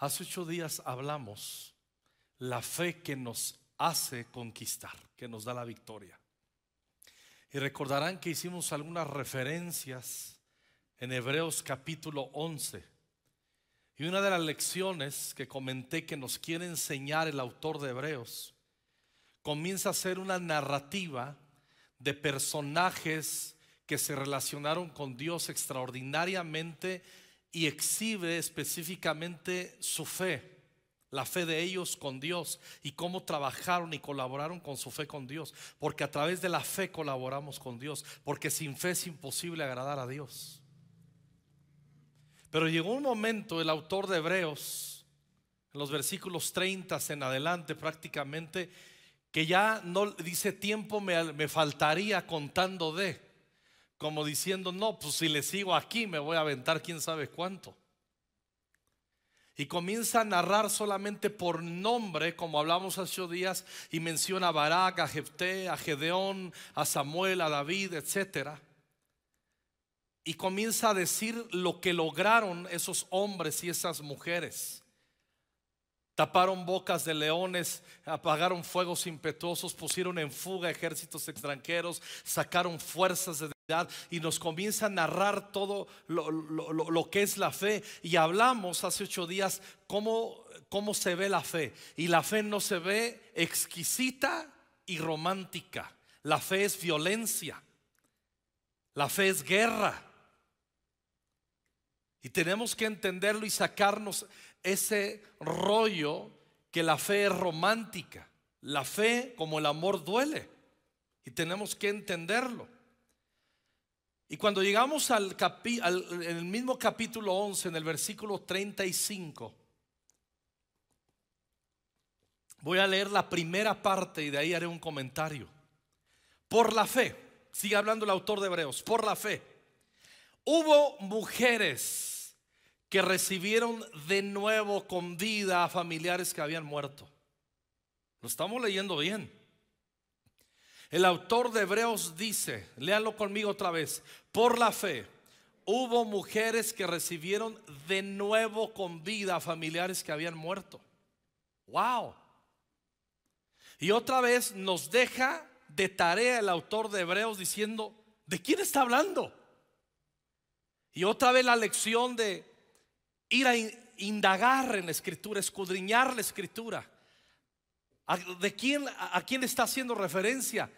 Hace ocho días hablamos la fe que nos hace conquistar, que nos da la victoria. Y recordarán que hicimos algunas referencias en Hebreos capítulo 11. Y una de las lecciones que comenté que nos quiere enseñar el autor de Hebreos comienza a ser una narrativa de personajes que se relacionaron con Dios extraordinariamente y exhibe específicamente su fe, la fe de ellos con Dios y cómo trabajaron y colaboraron con su fe con Dios. Porque a través de la fe colaboramos con Dios, porque sin fe es imposible agradar a Dios. Pero llegó un momento, el autor de Hebreos, en los versículos 30 en adelante prácticamente, que ya no dice tiempo me, me faltaría contando de como diciendo, no, pues si le sigo aquí me voy a aventar quién sabe cuánto. Y comienza a narrar solamente por nombre, como hablamos hace días, y menciona a Barak, a Jefté, a Gedeón, a Samuel, a David, etc. Y comienza a decir lo que lograron esos hombres y esas mujeres. Taparon bocas de leones, apagaron fuegos impetuosos, pusieron en fuga ejércitos extranjeros, sacaron fuerzas de y nos comienza a narrar todo lo, que es la fe. Y hablamos hace ocho días cómo, cómo se ve la fe. Y la fe no se ve exquisita y romántica. La fe es violencia. La fe es guerra. Y tenemos que entenderlo y sacarnos ese rollo que la fe es romántica. La fe como el amor duele. Y tenemos que entenderlo. Y cuando llegamos al, en el mismo capítulo 11, en el versículo 35, voy a leer la primera parte y de ahí haré un comentario. Por la fe, sigue hablando el autor de Hebreos, por la fe, hubo mujeres que recibieron de nuevo con vida a familiares que habían muerto. Lo estamos leyendo bien. El autor de Hebreos dice, léalo conmigo otra vez, por la fe hubo mujeres que recibieron de nuevo con vida a familiares que habían muerto. Wow. Y otra vez nos deja de tarea el autor de Hebreos diciendo, ¿de quién está hablando? Y otra vez la lección de ir a indagar en la escritura, escudriñar la escritura. ¿De quién, a quién está haciendo referencia?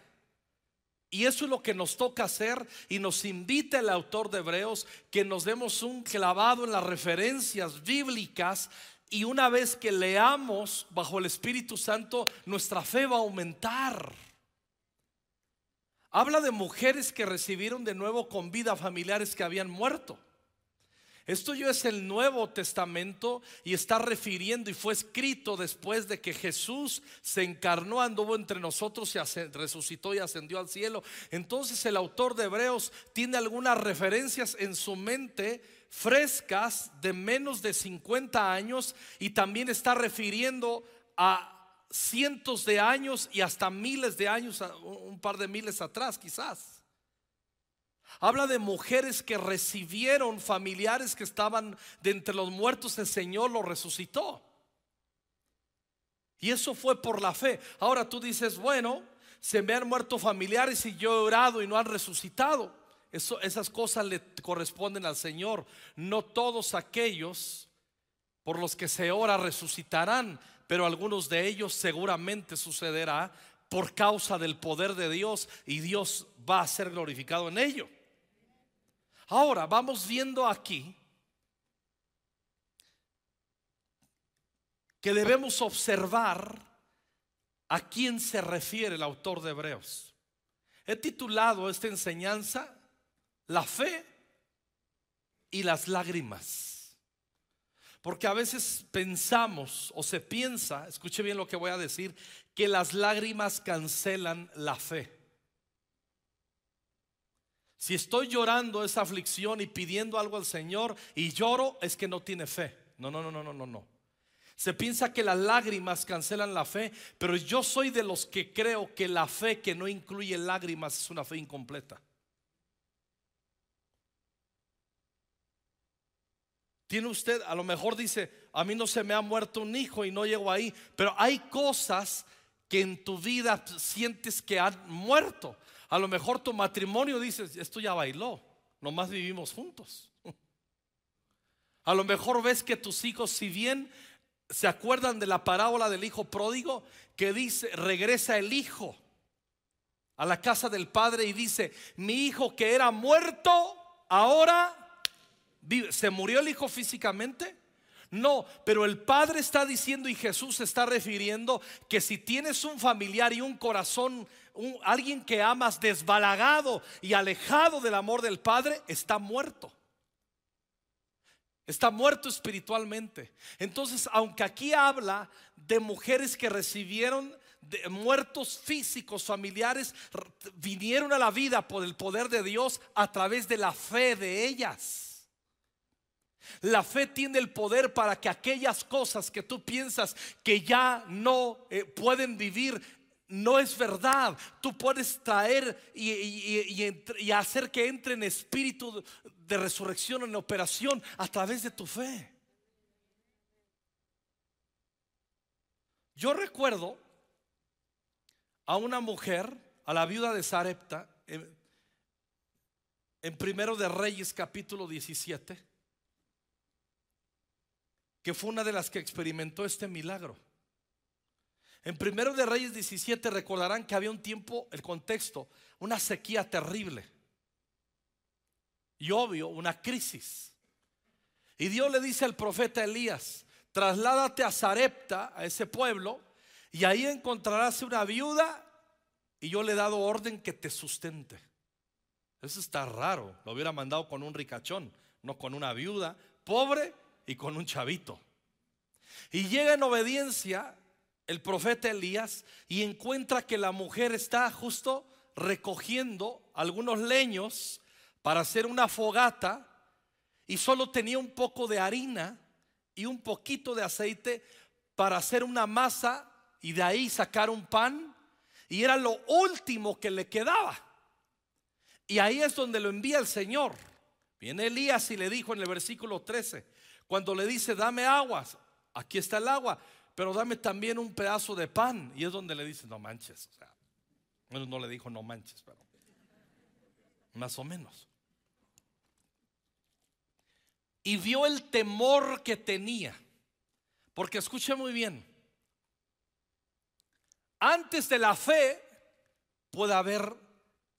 Y eso es lo que nos toca hacer y nos invita el autor de Hebreos que nos demos un clavado en las referencias bíblicas y una vez que leamos bajo el Espíritu Santo, nuestra fe va a aumentar. Habla de mujeres que recibieron de nuevo con vida familiares que habían muerto. Esto yo es el Nuevo Testamento y está refiriendo y fue escrito después de que Jesús se encarnó, anduvo entre nosotros y resucitó y ascendió al cielo. Entonces el autor de Hebreos tiene algunas referencias en su mente frescas de menos de 50 años y también está refiriendo a cientos de años y hasta miles de años, un par de miles atrás quizás. Habla de mujeres que recibieron familiares que estaban de entre los muertos, el Señor los resucitó. Y eso fue por la fe. Ahora tú dices, bueno, se me han muerto familiares y yo he orado y no han resucitado. Eso, esas cosas le corresponden al Señor. No todos aquellos por los que se ora resucitarán, pero algunos de ellos seguramente sucederá por causa del poder de Dios y Dios va a ser glorificado en ello. Ahora vamos viendo aquí que debemos observar a quién se refiere el autor de Hebreos. He titulado esta enseñanza La fe y las lágrimas. Porque a veces pensamos o se piensa, escuche bien lo que voy a decir, que las lágrimas cancelan la fe. Si estoy llorando esa aflicción y pidiendo algo al Señor y lloro, es que no tiene fe. No, no, no, no, no, no, no. Se piensa que las lágrimas cancelan la fe, pero yo soy de los que creo que la fe que no incluye lágrimas es una fe incompleta. Tiene usted, a lo mejor dice, a mí no se me ha muerto un hijo y no llego ahí, pero hay cosas que en tu vida sientes que han muerto. A lo mejor tu matrimonio dices, esto ya bailó, nomás vivimos juntos. A lo mejor ves que tus hijos, si bien se acuerdan de la parábola del hijo pródigo, que dice, regresa el hijo a la casa del padre y dice, mi hijo que era muerto, ahora ¿Se murió el hijo físicamente? No, pero el Padre está diciendo y Jesús está refiriendo que si tienes un familiar y un corazón, alguien que amas desbalagado y alejado del amor del Padre, está muerto. Está muerto espiritualmente. Entonces, aunque aquí habla de mujeres que recibieron muertos físicos, familiares, vinieron a la vida por el poder de Dios a través de la fe de ellas. La fe tiene el poder para que aquellas cosas que tú piensas que ya no eh, pueden vivir, no es verdad. Tú puedes traer y, hacer que entre en espíritu de resurrección en operación a través de tu fe. Yo recuerdo a una mujer, a la viuda de Sarepta, en, en Primero de Reyes capítulo 17 que fue una de las que experimentó este milagro. En primero de Reyes 17 recordarán que había un tiempo, el contexto, una sequía terrible. Y obvio, una crisis. Y Dios le dice al profeta Elías, trasládate a Zarepta, a ese pueblo, y ahí encontrarás una viuda y yo le he dado orden que te sustente. Eso está raro. Lo hubiera mandado con un ricachón, no con una viuda pobre y con un chavito. Y llega en obediencia el profeta Elías y encuentra que la mujer está justo recogiendo algunos leños para hacer una fogata y solo tenía un poco de harina y un poquito de aceite para hacer una masa y de ahí sacar un pan y era lo último que le quedaba. Y ahí es donde lo envía el Señor. Viene Elías y le dijo en el versículo 13, cuando le dice, dame aguas, aquí está el agua, pero dame también un pedazo de pan. Y es donde le dice, no manches. O sea, no le dijo no manches, pero más o menos. Y vio el temor que tenía. Porque escuche muy bien. Antes de la fe puede haber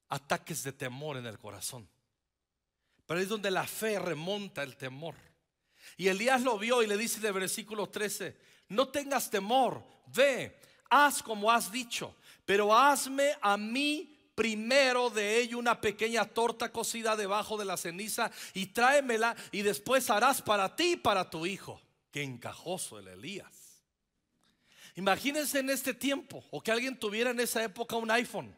ataques de temor en el corazón. Pero es donde la fe remonta el temor. Y Elías lo vio y le dice de versículo 13, no tengas temor, ve, haz como has dicho, pero hazme a mí primero de ello una pequeña torta cocida debajo de la ceniza y tráemela y después harás para ti y para tu hijo. Qué encajoso el Elías. Imagínense en este tiempo o que alguien tuviera en esa época un iPhone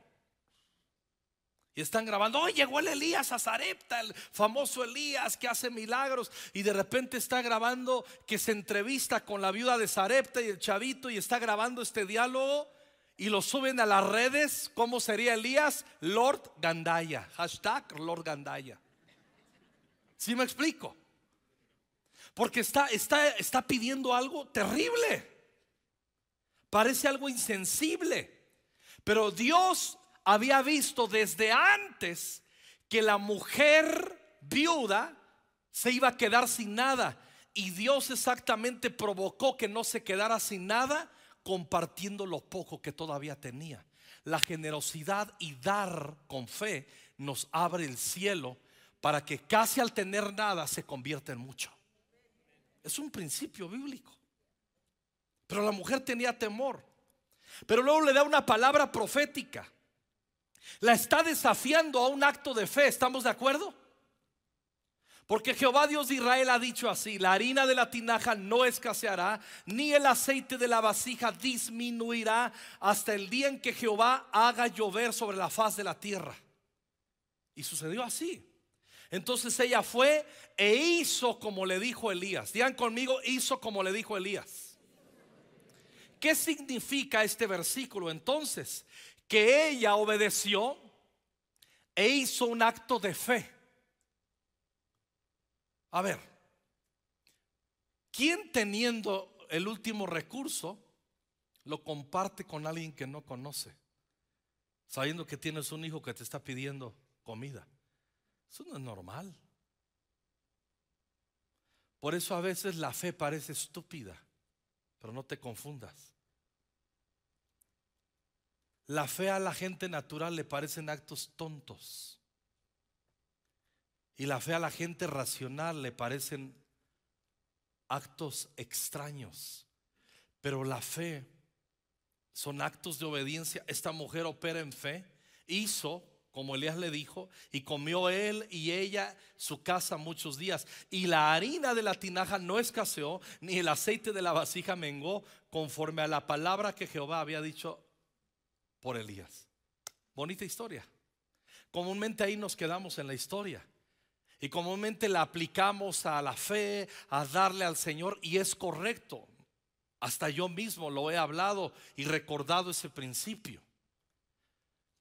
y están grabando, oh, llegó el Elías a Zarepta, el famoso Elías que hace milagros. Y de repente está grabando que se entrevista con la viuda de Zarepta y el chavito y está grabando este diálogo y lo suben a las redes. ¿Cómo sería Elías? Lord Gandaya. Hashtag Lord Gandaya. ¿Sí me explico? Porque está, está, está pidiendo algo terrible. Parece algo insensible. Pero Dios había visto desde antes que la mujer viuda se iba a quedar sin nada. Y Dios exactamente provocó que no se quedara sin nada compartiendo lo poco que todavía tenía. La generosidad y dar con fe nos abre el cielo para que casi al tener nada se convierta en mucho. Es un principio bíblico. Pero la mujer tenía temor. Pero luego le da una palabra profética. La está desafiando a un acto de fe, ¿estamos de acuerdo? Porque Jehová Dios de Israel ha dicho así, la harina de la tinaja no escaseará, ni el aceite de la vasija disminuirá hasta el día en que Jehová haga llover sobre la faz de la tierra. Y sucedió así. Entonces ella fue e hizo como le dijo Elías. Digan conmigo, hizo como le dijo Elías. ¿Qué significa este versículo entonces? Que ella obedeció e hizo un acto de fe. A ver, ¿Quién teniendo el último recurso lo comparte con alguien que no conoce? Sabiendo que tienes un hijo que te está pidiendo comida. Eso no es normal. Por eso a veces la fe parece estúpida, pero no te confundas. La fe a la gente natural le parecen actos tontos. Y la fe a la gente racional le parecen actos extraños. Pero la fe son actos de obediencia. Esta mujer opera en fe. Hizo como Elías le dijo, y comió él y ella su casa muchos días. Y la harina de la tinaja no escaseó, ni el aceite de la vasija mengó, conforme a la palabra que Jehová había dicho por Elías. Bonita historia. Comúnmente ahí nos quedamos en la historia. Y comúnmente la aplicamos a la fe, a darle al Señor, y es correcto. Hasta yo mismo lo he hablado y recordado ese principio.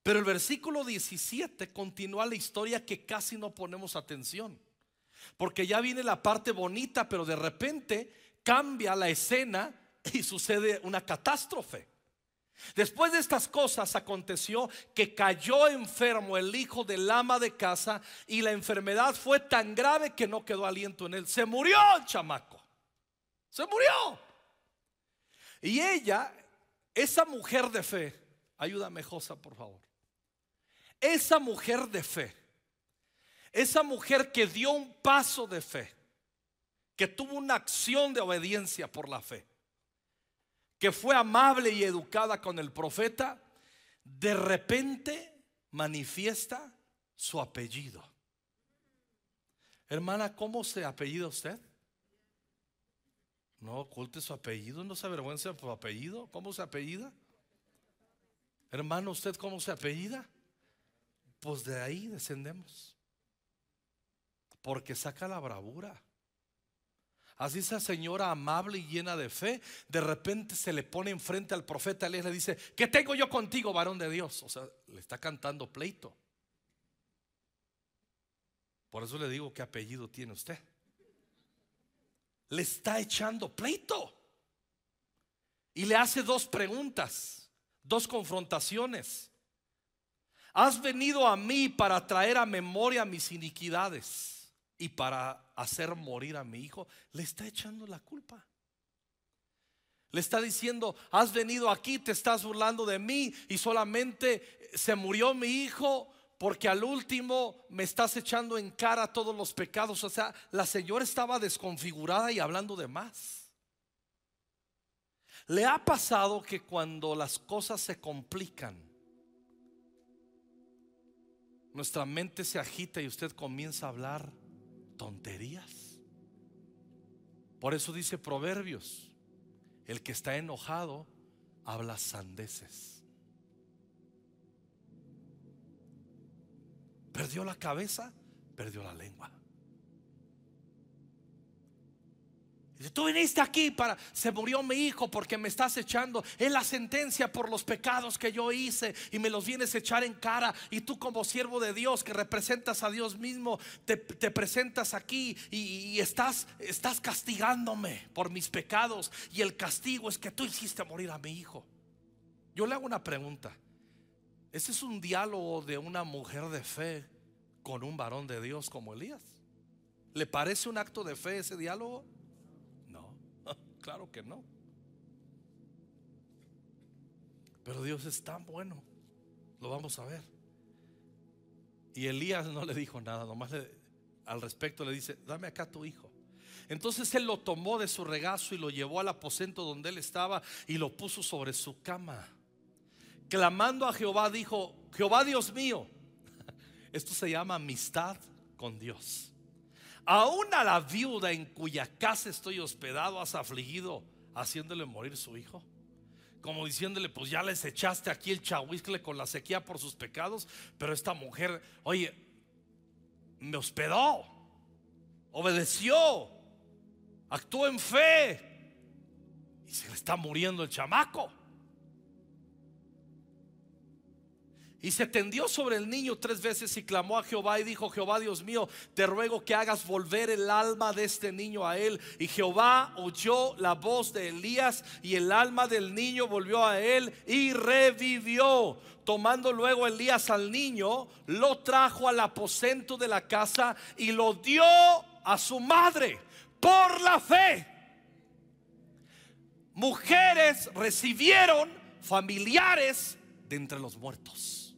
Pero el versículo 17 continúa la historia que casi no ponemos atención. Porque ya viene la parte bonita, pero de repente cambia la escena y sucede una catástrofe. Después de estas cosas aconteció que cayó enfermo el hijo del ama de casa y la enfermedad fue tan grave que no quedó aliento en él. Se murió el chamaco. Se murió. Y ella, esa mujer de fe, ayúdame Josa por favor. Esa mujer de fe, esa mujer que dio un paso de fe, que tuvo una acción de obediencia por la fe que fue amable y educada con el profeta, de repente manifiesta su apellido. Hermana, ¿cómo se apellida usted? No oculte su apellido, no se avergüenza de su apellido. ¿Cómo se apellida? Hermano, ¿usted cómo se apellida? Pues de ahí descendemos. Porque saca la bravura. Así esa señora amable y llena de fe, de repente se le pone enfrente al profeta y le dice, ¿qué tengo yo contigo, varón de Dios? O sea, le está cantando pleito. Por eso le digo, ¿qué apellido tiene usted? Le está echando pleito. Y le hace dos preguntas, dos confrontaciones. Has venido a mí para traer a memoria mis iniquidades y para hacer morir a mi hijo, le está echando la culpa. Le está diciendo, has venido aquí, te estás burlando de mí y solamente se murió mi hijo porque al último me estás echando en cara todos los pecados. O sea, la señora estaba desconfigurada y hablando de más. ¿Le ha pasado que cuando las cosas se complican, nuestra mente se agita y usted comienza a hablar tonterías. Por eso dice Proverbios, el que está enojado habla sandeces. Perdió la cabeza, perdió la lengua. Tú viniste aquí para, se murió mi hijo porque me estás echando, es la sentencia por los pecados que yo hice y me los vienes a echar en cara. Y tú como siervo de Dios que representas a Dios mismo, te, presentas aquí y, estás, estás castigándome por mis pecados. Y el castigo es que tú hiciste morir a mi hijo. Yo le hago una pregunta. Ese es un diálogo de una mujer de fe con un varón de Dios como Elías. ¿Le parece un acto de fe ese diálogo? Claro que no. Pero Dios es tan bueno. Lo vamos a ver. Y Elías no le dijo nada, nomás al respecto le dice, dame acá tu hijo. Entonces él lo tomó de su regazo y lo llevó al aposento donde él estaba y lo puso sobre su cama. Clamando a Jehová dijo, Jehová Dios mío, esto se llama amistad con Dios. Aún a la viuda en cuya casa estoy hospedado has afligido haciéndole morir su hijo. Como diciéndole, pues ya les echaste aquí el chahuiscle con la sequía por sus pecados, pero esta mujer, oye, me hospedó, obedeció, actuó en fe y se le está muriendo el chamaco. Y se tendió sobre el niño tres veces y clamó a Jehová y dijo, Jehová Dios mío, te ruego que hagas volver el alma de este niño a él. Y Jehová oyó la voz de Elías y el alma del niño volvió a él y revivió. Tomando luego Elías al niño, lo trajo al aposento de la casa y lo dio a su madre por la fe. Mujeres recibieron familiares de entre los muertos.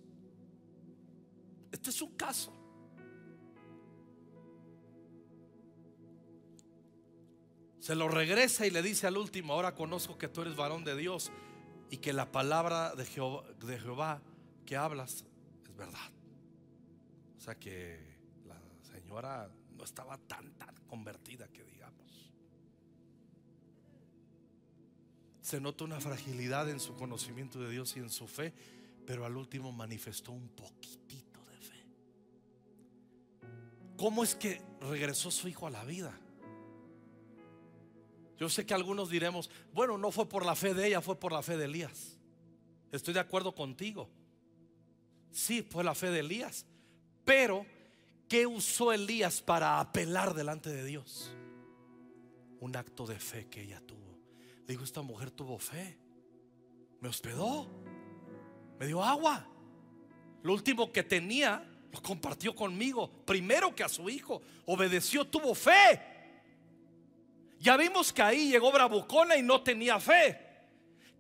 Este es un caso. Se lo regresa y le dice al último, ahora conozco que tú eres varón de Dios y que la palabra de Jehová, que hablas es verdad. O sea que la señora no estaba tan, tan convertida que digamos. Se nota una fragilidad en su conocimiento de Dios y en su fe, pero al último manifestó un poquitito ¿Cómo es que regresó su hijo a la vida? Yo sé que algunos diremos, bueno, no fue por la fe de ella, fue por la fe de Elías. Estoy de acuerdo contigo. Sí, fue la fe de Elías. Pero, ¿qué usó Elías para apelar delante de Dios? Un acto de fe que ella tuvo. Digo, esta mujer tuvo fe. Me hospedó. Me dio agua. Lo último que tenía compartió conmigo, primero que a su hijo. Obedeció, tuvo fe. Ya vimos que ahí llegó Bravucona y no tenía fe.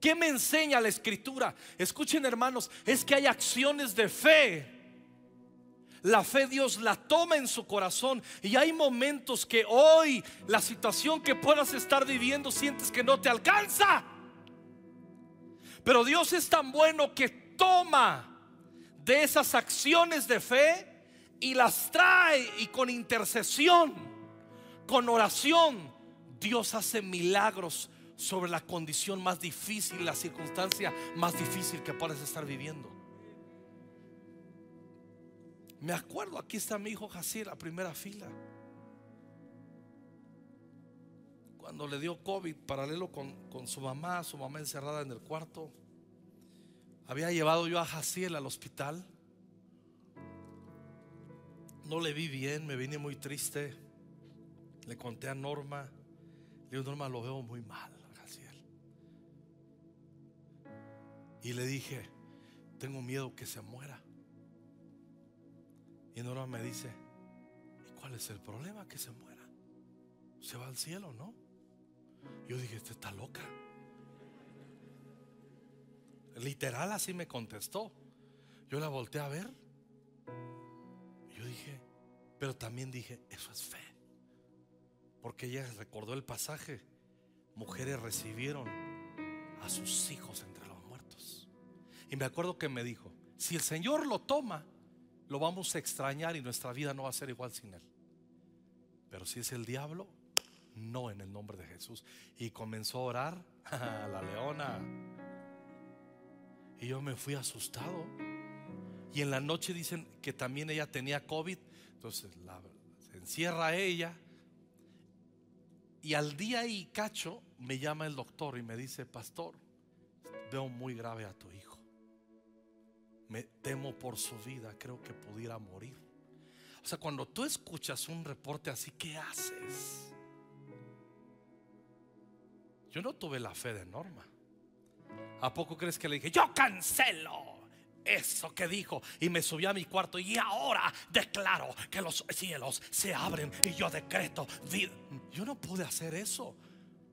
¿Qué me enseña la escritura? Escuchen hermanos, es que hay acciones de fe. La fe Dios la toma en su corazón y hay momentos que hoy la situación que puedas estar viviendo sientes que no te alcanza. Pero Dios es tan bueno que toma de esas acciones de fe y las trae y con intercesión, con oración, Dios hace milagros sobre la condición más difícil, la circunstancia más difícil que puedes estar viviendo. Me acuerdo, aquí está mi hijo Jacir, la primera fila. Cuando le dio COVID, paralelo con, con su mamá, su mamá encerrada en el cuarto. Había llevado yo a Jaciel al hospital. No le vi bien, me vine muy triste. Le conté a Norma. Le digo, Norma, lo veo muy mal, Jaciel. Y le dije, tengo miedo que se muera. Y Norma me dice, ¿y cuál es el problema? Que se muera. Se va al cielo, ¿no? Yo dije, usted está loca. Literal así me contestó. Yo la volteé a ver. Yo dije, pero también dije, eso es fe. Porque ella recordó el pasaje. Mujeres recibieron a sus hijos entre los muertos. Y me acuerdo que me dijo, si el Señor lo toma, lo vamos a extrañar y nuestra vida no va a ser igual sin Él. Pero si es el diablo, no en el nombre de Jesús. Y comenzó a orar a la leona. Y yo me fui asustado. Y en la noche dicen que también ella tenía COVID. Entonces se encierra ella. Y al día y cacho me llama el doctor y me dice, pastor, veo muy grave a tu hijo. Me temo por su vida, creo que pudiera morir. O sea, cuando tú escuchas un reporte así, ¿qué haces? Yo no tuve la fe de Norma. ¿A poco crees que le dije, yo cancelo eso que dijo? Y me subí a mi cuarto y ahora declaro que los cielos se abren y yo decreto. Yo no pude hacer eso.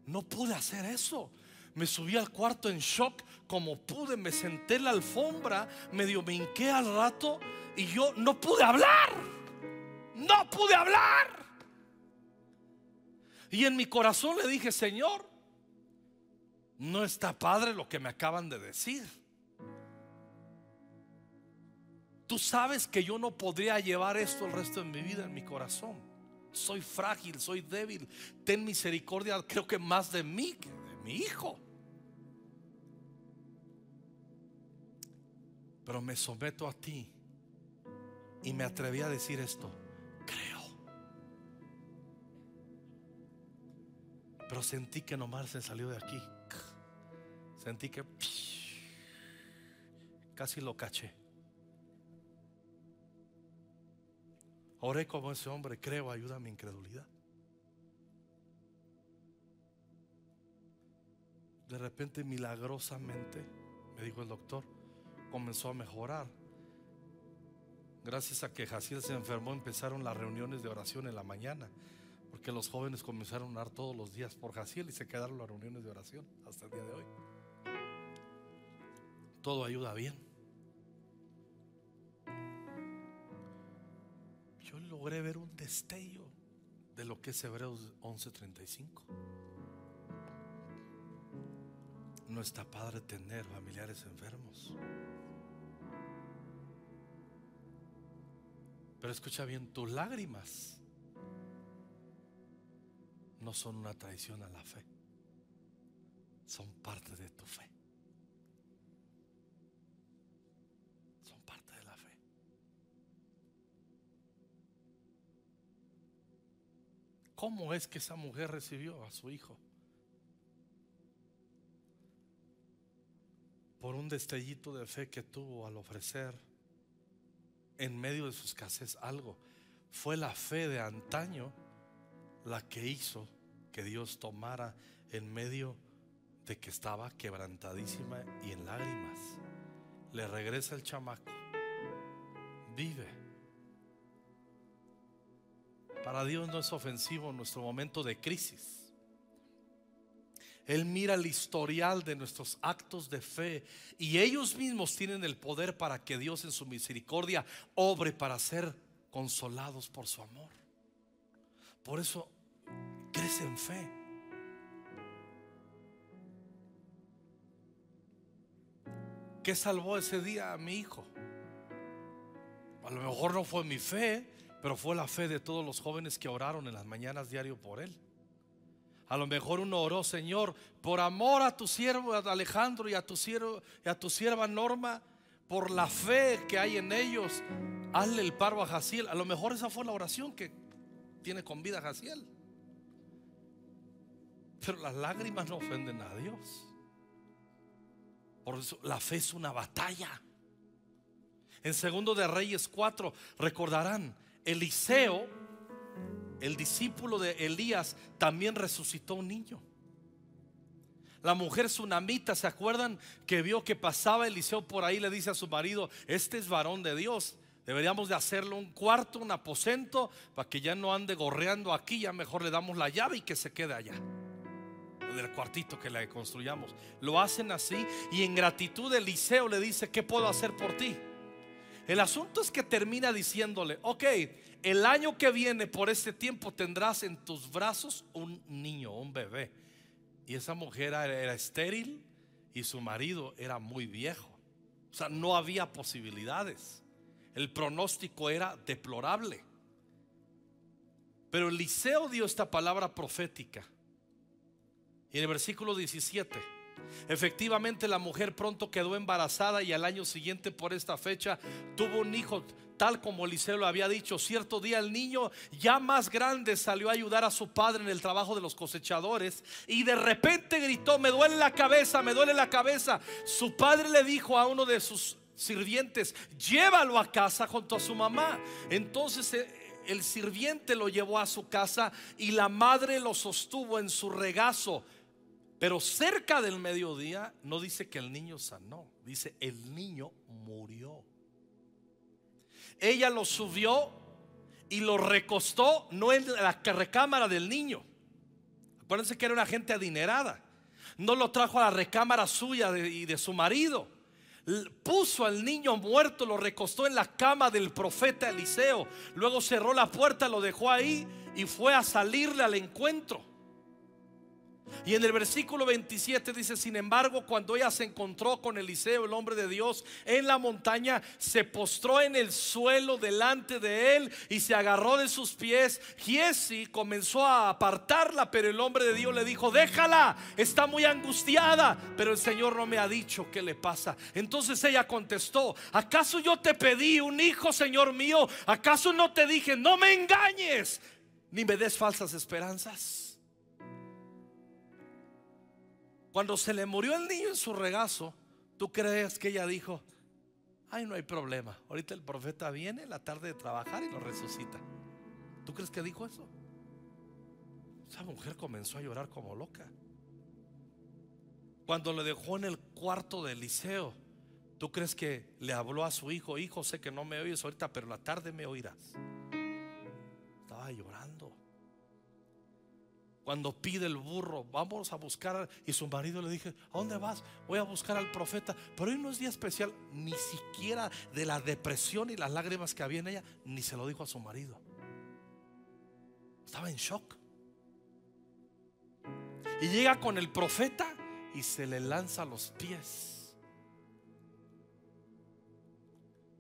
No pude hacer eso. Me subí al cuarto en shock como pude, me senté en la alfombra, medio me hinqué al rato y yo no pude hablar. No pude hablar. Y en mi corazón le dije, Señor, no está padre lo que me acaban de decir. Tú sabes que yo no podría llevar esto el resto de mi vida en mi corazón. Soy frágil, soy débil. Ten misericordia, creo que más de mí que de mi hijo. Pero me someto a ti y me atreví a decir esto. Creo. Pero sentí que nomás se salió de aquí. Sentí que casi lo caché. Oré como ese hombre, creo, ayuda a mi incredulidad. De repente, milagrosamente, me dijo el doctor, comenzó a mejorar. Gracias a que Jaciel se enfermó, empezaron las reuniones de oración en la mañana, porque los jóvenes comenzaron a orar todos los días por Jaciel y se quedaron las reuniones de oración hasta el día de hoy. Todo ayuda bien. Yo logré ver un destello de lo que es Hebreos 11:35. No está padre tener familiares enfermos. Pero escucha bien, tus lágrimas no son una traición a la fe, son parte de tu fe. ¿Cómo es que esa mujer recibió a su hijo? Por un destellito de fe que tuvo al ofrecer en medio de su escasez algo. Fue la fe de antaño la que hizo que Dios tomara en medio de que estaba quebrantadísima y en lágrimas. Le regresa el chamaco. Vive. Para Dios no es ofensivo nuestro momento de crisis. Él mira el historial de nuestros actos de fe y ellos mismos tienen el poder para que Dios en su misericordia obre para ser consolados por su amor. Por eso crece en fe. ¿Qué salvó ese día a mi hijo? A lo mejor no fue mi fe, pero fue la fe de todos los jóvenes que oraron en las mañanas diario por él. A lo mejor uno oró, Señor, por amor a tu siervo Alejandro y a tu siervo y a tu sierva Norma, por la fe que hay en ellos, hazle el paro a Jaciel. A lo mejor esa fue la oración que tiene con vida Jaciel. Pero las lágrimas no ofenden a Dios. Por eso la fe es una batalla. En segundo de Reyes 4 recordarán, Eliseo el discípulo de Elías, también resucitó un niño. La mujer tsunamita, ¿se acuerdan que vio que pasaba Eliseo por ahí? Le dice a su marido, este es varón de Dios. Deberíamos de hacerle un cuarto, un aposento, para que ya no ande gorreando aquí, ya mejor le damos la llave y que se quede allá. Del cuartito que le construyamos. Lo hacen así y en gratitud Eliseo le dice, ¿qué puedo hacer por ti? El asunto es que termina diciéndole, ok, el año que viene por este tiempo tendrás en tus brazos un niño, un bebé. Y esa mujer era, estéril y su marido era muy viejo. O sea, no había posibilidades. El pronóstico era deplorable. Pero Eliseo dio esta palabra profética. Y en el versículo 17, efectivamente la mujer pronto quedó embarazada y al año siguiente por esta fecha tuvo un hijo tal como Eliseo lo había dicho, cierto día el niño ya más grande salió a ayudar a su padre en el trabajo de los cosechadores y de repente gritó, me duele la cabeza, me duele la cabeza. Su padre le dijo a uno de sus sirvientes, llévalo a casa junto a su mamá. Entonces eh, el sirviente lo llevó a su casa y la madre lo sostuvo en su regazo. Pero cerca del mediodía no dice que el niño sanó, dice el niño murió ella lo subió y lo recostó, no en la recámara del niño. Acuérdense que era una gente adinerada. No lo trajo a la recámara suya y de su marido. Puso al niño muerto, lo recostó en la cama del profeta Eliseo. Luego cerró la puerta, lo dejó ahí y fue a salirle al encuentro. Y en el versículo 27 dice, sin embargo, cuando ella se encontró con Eliseo, el hombre de Dios, en la montaña, se postró en el suelo delante de él y se agarró de sus pies. Giesi comenzó a apartarla, pero el hombre de Dios le dijo, déjala, está muy angustiada, pero el Señor no me ha dicho qué le pasa. Entonces ella contestó, ¿acaso yo te pedí un hijo, Señor mío? ¿Acaso no te dije, no me engañes, ni me des falsas esperanzas? Cuando se le murió el niño en su regazo, ¿tú crees que ella dijo, ay, no hay problema? Ahorita el profeta viene la tarde de trabajar y lo resucita. ¿Tú crees que dijo eso? Esa mujer comenzó a llorar como loca. Cuando le dejó en el cuarto de Eliseo, ¿tú crees que le habló a su hijo? Hijo, sé que no me oyes ahorita, pero la tarde me oirás. Cuando pide el burro, vamos a buscar. Y su marido le dije, ¿a dónde vas? Voy a buscar al profeta. Pero hoy no es día especial, ni siquiera de la depresión y las lágrimas que había en ella, ni se lo dijo a su marido. Estaba en shock. Y llega con el profeta y se le lanza a los pies.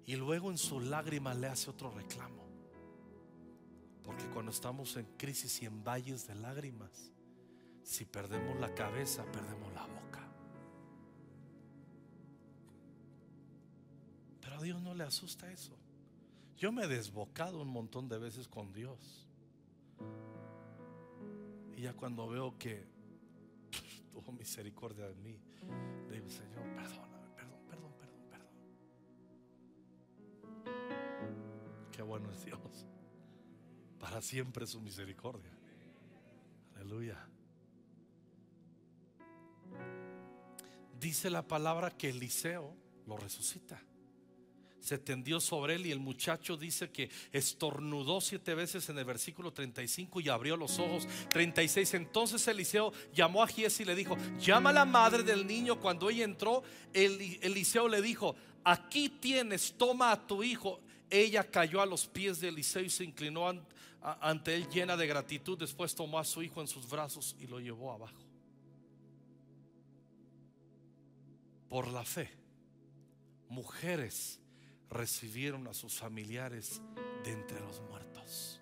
Y luego en su lágrima le hace otro reclamo. Porque cuando estamos en crisis y en valles de lágrimas, si perdemos la cabeza, perdemos la boca. Pero a Dios no le asusta eso. Yo me he desbocado un montón de veces con Dios. Y ya cuando veo que tuvo misericordia de mí, digo, Señor, perdóname, perdón, perdón, perdón, perdón. Qué bueno es Dios. Para siempre su misericordia. Aleluya. Dice la palabra que Eliseo lo resucita se tendió sobre él y el muchacho dice que estornudó siete veces en el versículo 35 y abrió los ojos. 36. Entonces Eliseo llamó a Gies y le dijo, llama a la madre del niño. Cuando ella entró, Eliseo le dijo, aquí tienes, toma a tu hijo. Ella cayó a los pies de Eliseo y se inclinó ante él llena de gratitud. Después tomó a su hijo en sus brazos y lo llevó abajo. Por la fe, mujeres recibieron a sus familiares de entre los muertos.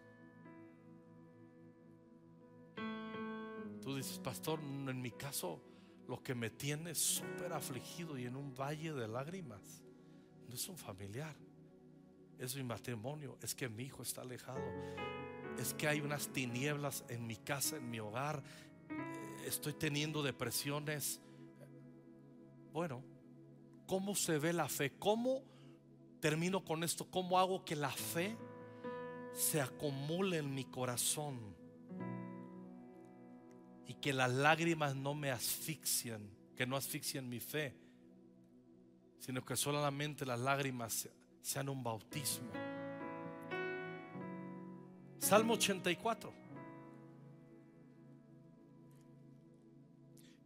Tú dices, pastor, en mi caso lo que me tiene súper afligido y en un valle de lágrimas no es un familiar, es mi matrimonio, es que mi hijo está alejado, es que hay unas tinieblas en mi casa, en mi hogar, estoy teniendo depresiones. Bueno, ¿cómo se ve la fe? ¿Cómo termino con esto. ¿Cómo hago que la fe se acumule en mi corazón? Y que las lágrimas no me asfixien, que no asfixien mi fe, sino que solamente las lágrimas sean un bautismo. Salmo 84.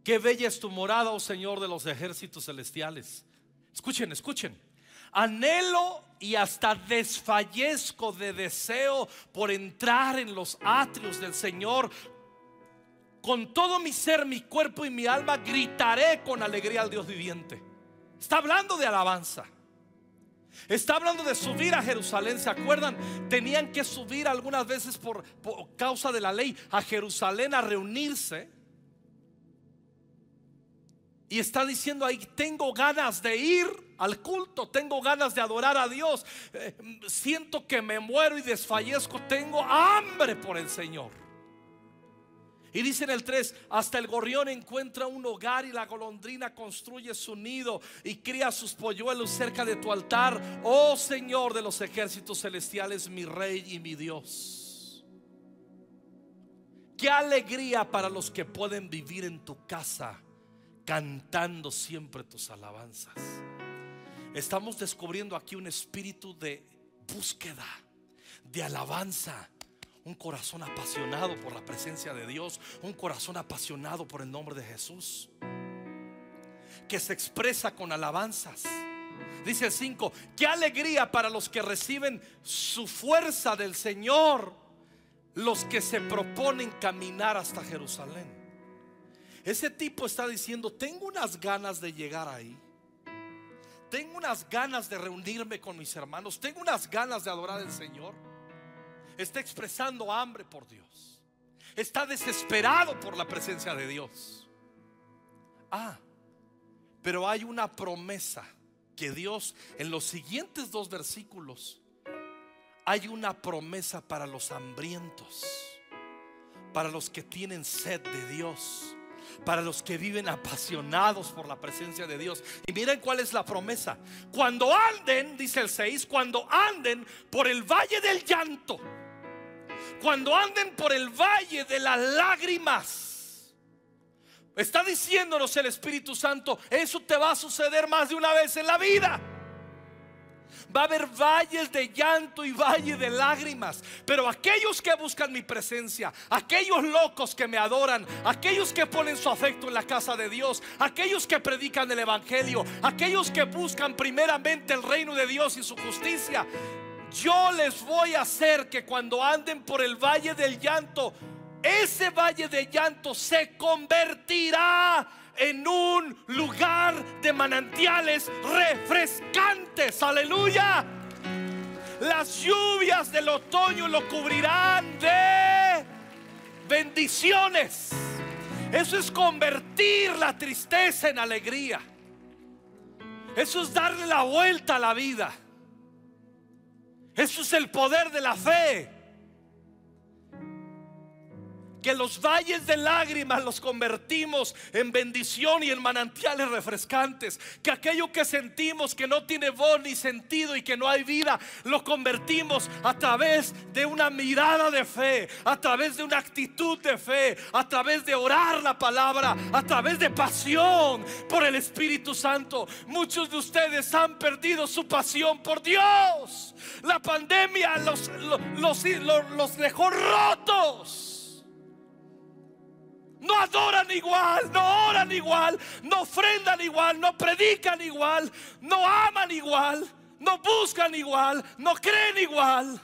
Qué bella es tu morada, oh Señor de los ejércitos celestiales. Escuchen, escuchen anhelo y hasta desfallezco de deseo por entrar en los atrios del Señor. Con todo mi ser, mi cuerpo y mi alma gritaré con alegría al Dios viviente. Está hablando de alabanza. Está hablando de subir a Jerusalén. ¿Se acuerdan? Tenían que subir algunas veces por, por, causa de la ley a Jerusalén a reunirse. Y está diciendo ahí, tengo ganas de ir al culto, tengo ganas de adorar a Dios, eh, siento que me muero y desfallezco, tengo hambre por el Señor. Y dice en el 3, hasta el gorrión encuentra un hogar y la golondrina construye su nido y cría sus polluelos cerca de tu altar, oh Señor de los ejércitos celestiales, mi rey y mi Dios. Qué alegría para los que pueden vivir en tu casa cantando siempre tus alabanzas. Estamos descubriendo aquí un espíritu de búsqueda, de alabanza. Un corazón apasionado por la presencia de Dios. Un corazón apasionado por el nombre de Jesús. Que se expresa con alabanzas. Dice el 5, qué alegría para los que reciben su fuerza del Señor, los que se proponen caminar hasta Jerusalén. Ese tipo está diciendo, tengo unas ganas de llegar ahí. Tengo unas ganas de reunirme con mis hermanos. Tengo unas ganas de adorar al Señor. Está expresando hambre por Dios. Está desesperado por la presencia de Dios. Ah, pero hay una promesa que Dios en los siguientes dos versículos hay una promesa para los hambrientos, para los que tienen sed de Dios para los que viven apasionados por la presencia de Dios. Y miren cuál es la promesa. Cuando anden, dice el 6, cuando anden por el valle del llanto, Cuando anden por el valle de las lágrimas. Está diciéndonos el Espíritu Santo, eso te va a suceder más de una vez en la vida. Va a haber valles de llanto y valles de lágrimas. Pero aquellos que buscan mi presencia, aquellos locos que me adoran, aquellos que ponen su afecto en la casa de Dios, aquellos que predican el Evangelio, aquellos que buscan primeramente el reino de Dios y su justicia, yo les voy a hacer que cuando anden por el valle del llanto, ese valle de llanto se convertirá en un lugar de manantiales refrescantes. Aleluya. Las lluvias del otoño lo cubrirán de bendiciones. Eso es convertir la tristeza en alegría. Eso es darle la vuelta a la vida. Eso es el poder de la fe que los valles de lágrimas los convertimos en bendición y en manantiales refrescantes. Que aquello que sentimos que no tiene voz ni sentido y que no hay vida, lo convertimos a través de una mirada de fe, a través de una actitud de fe, a través de orar la palabra, a través de pasión por el Espíritu Santo. Muchos de ustedes han perdido su pasión por Dios. La pandemia los, los, los, los dejó rotos. No adoran igual, no oran igual, no ofrendan igual, no predican igual, no aman igual, no buscan igual, no creen igual.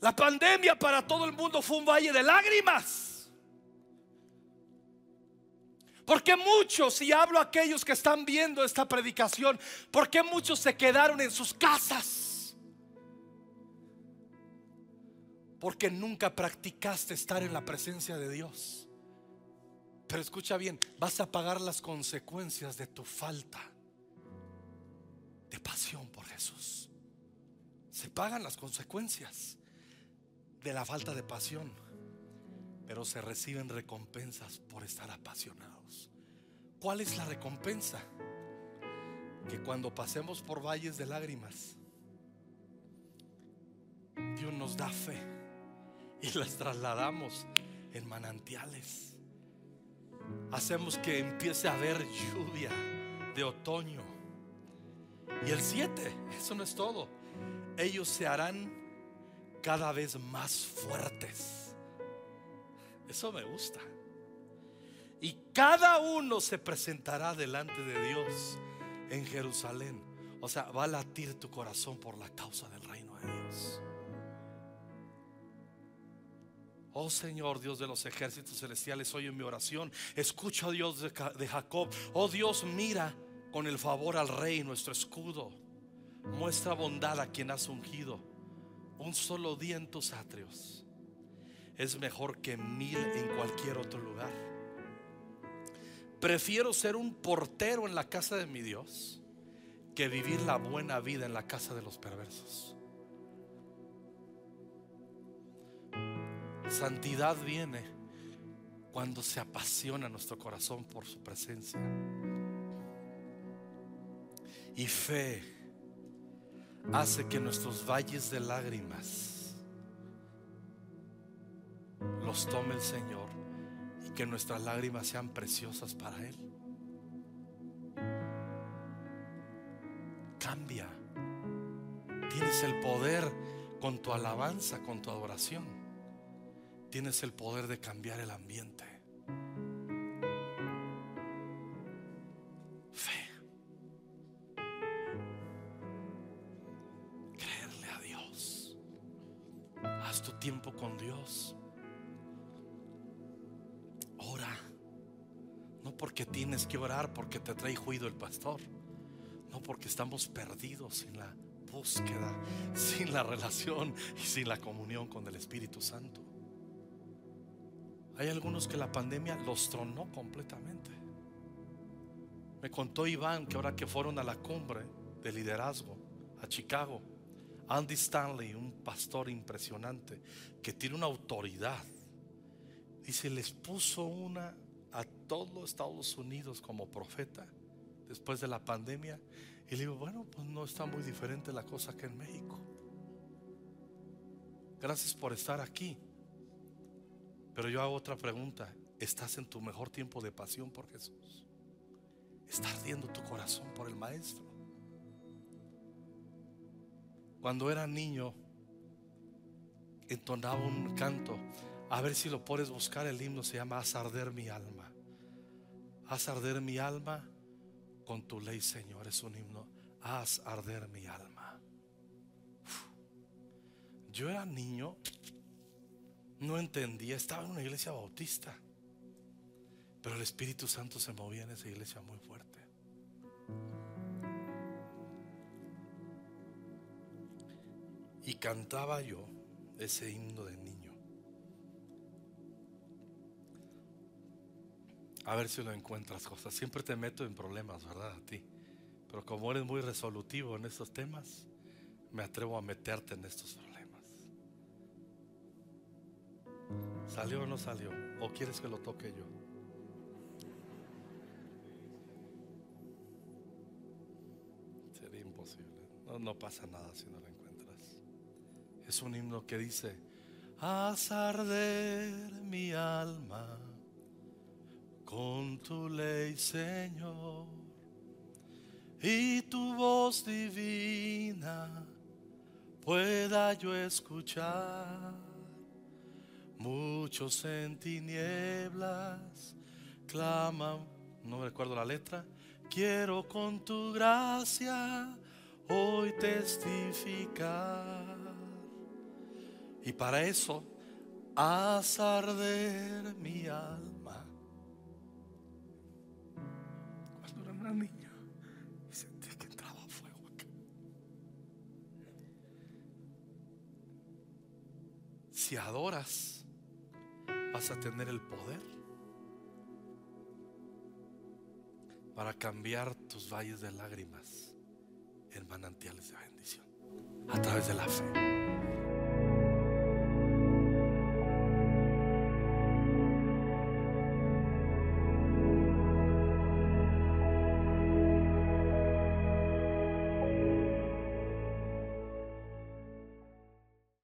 La pandemia para todo el mundo fue un valle de lágrimas. Porque muchos, y hablo a aquellos que están viendo esta predicación, porque muchos se quedaron en sus casas? Porque nunca practicaste estar en la presencia de Dios. Pero escucha bien, vas a pagar las consecuencias de tu falta de pasión por Jesús. Se pagan las consecuencias de la falta de pasión, pero se reciben recompensas por estar apasionados. ¿Cuál es la recompensa? Que cuando pasemos por valles de lágrimas, Dios nos da fe y las trasladamos en manantiales. Hacemos que empiece a haber lluvia de otoño. Y el 7, eso no es todo. Ellos se harán cada vez más fuertes. Eso me gusta. Y cada uno se presentará delante de Dios en Jerusalén. O sea, va a latir tu corazón por la causa del reino de Dios. Oh Señor, Dios de los ejércitos celestiales, oye mi oración. Escucha, Dios de Jacob. Oh Dios, mira con el favor al rey, nuestro escudo. Muestra bondad a quien has ungido. Un solo día en tus atrios es mejor que mil en cualquier otro lugar. Prefiero ser un portero en la casa de mi Dios que vivir la buena vida en la casa de los perversos. Santidad viene cuando se apasiona nuestro corazón por su presencia. Y fe hace que nuestros valles de lágrimas los tome el Señor y que nuestras lágrimas sean preciosas para Él. Cambia. Tienes el poder con tu alabanza, con tu adoración tienes el poder de cambiar el ambiente. Fe. Creerle a Dios. Haz tu tiempo con Dios. Ora. No porque tienes que orar porque te trae juido el pastor. No porque estamos perdidos sin la búsqueda, sin la relación y sin la comunión con el Espíritu Santo. Hay algunos que la pandemia los tronó completamente. Me contó Iván que ahora que fueron a la cumbre de liderazgo a Chicago, Andy Stanley, un pastor impresionante que tiene una autoridad, dice, les puso una a todo Estados Unidos como profeta después de la pandemia. Y le digo, bueno, pues no está muy diferente la cosa que en México. Gracias por estar aquí. Pero yo hago otra pregunta. ¿Estás en tu mejor tiempo de pasión por Jesús? ¿Está ardiendo tu corazón por el Maestro? Cuando era niño, entonaba un canto. A ver si lo puedes buscar. El himno se llama Haz arder mi alma. Haz arder mi alma con tu ley, Señor. Es un himno. Haz arder mi alma. Yo era niño, no entendía. Estaba en una iglesia bautista. Pero el Espíritu Santo se movía en esa iglesia muy fuerte. Y cantaba yo ese himno de niño. A ver si lo encuentras cosas. Siempre te meto en problemas, ¿verdad? A ti. Pero como eres muy resolutivo en estos temas, me atrevo a meterte en estos problemas. ¿Salió o no salió? ¿O quieres que lo toque yo? Sería imposible. No, pasa nada si no lo encuentras. Es un himno que dice, haz arder mi alma con tu ley, Señor, y tu voz divina pueda yo escuchar. Muchos en tinieblas claman, no recuerdo la letra, quiero con tu gracia hoy testificar. Y para eso, haz arder mi alma. Cuando era una niña, sentí que entraba fuego acá. Si adoras, vas a tener el poder para cambiar tus valles de lágrimas en manantiales de bendición a través de la fe.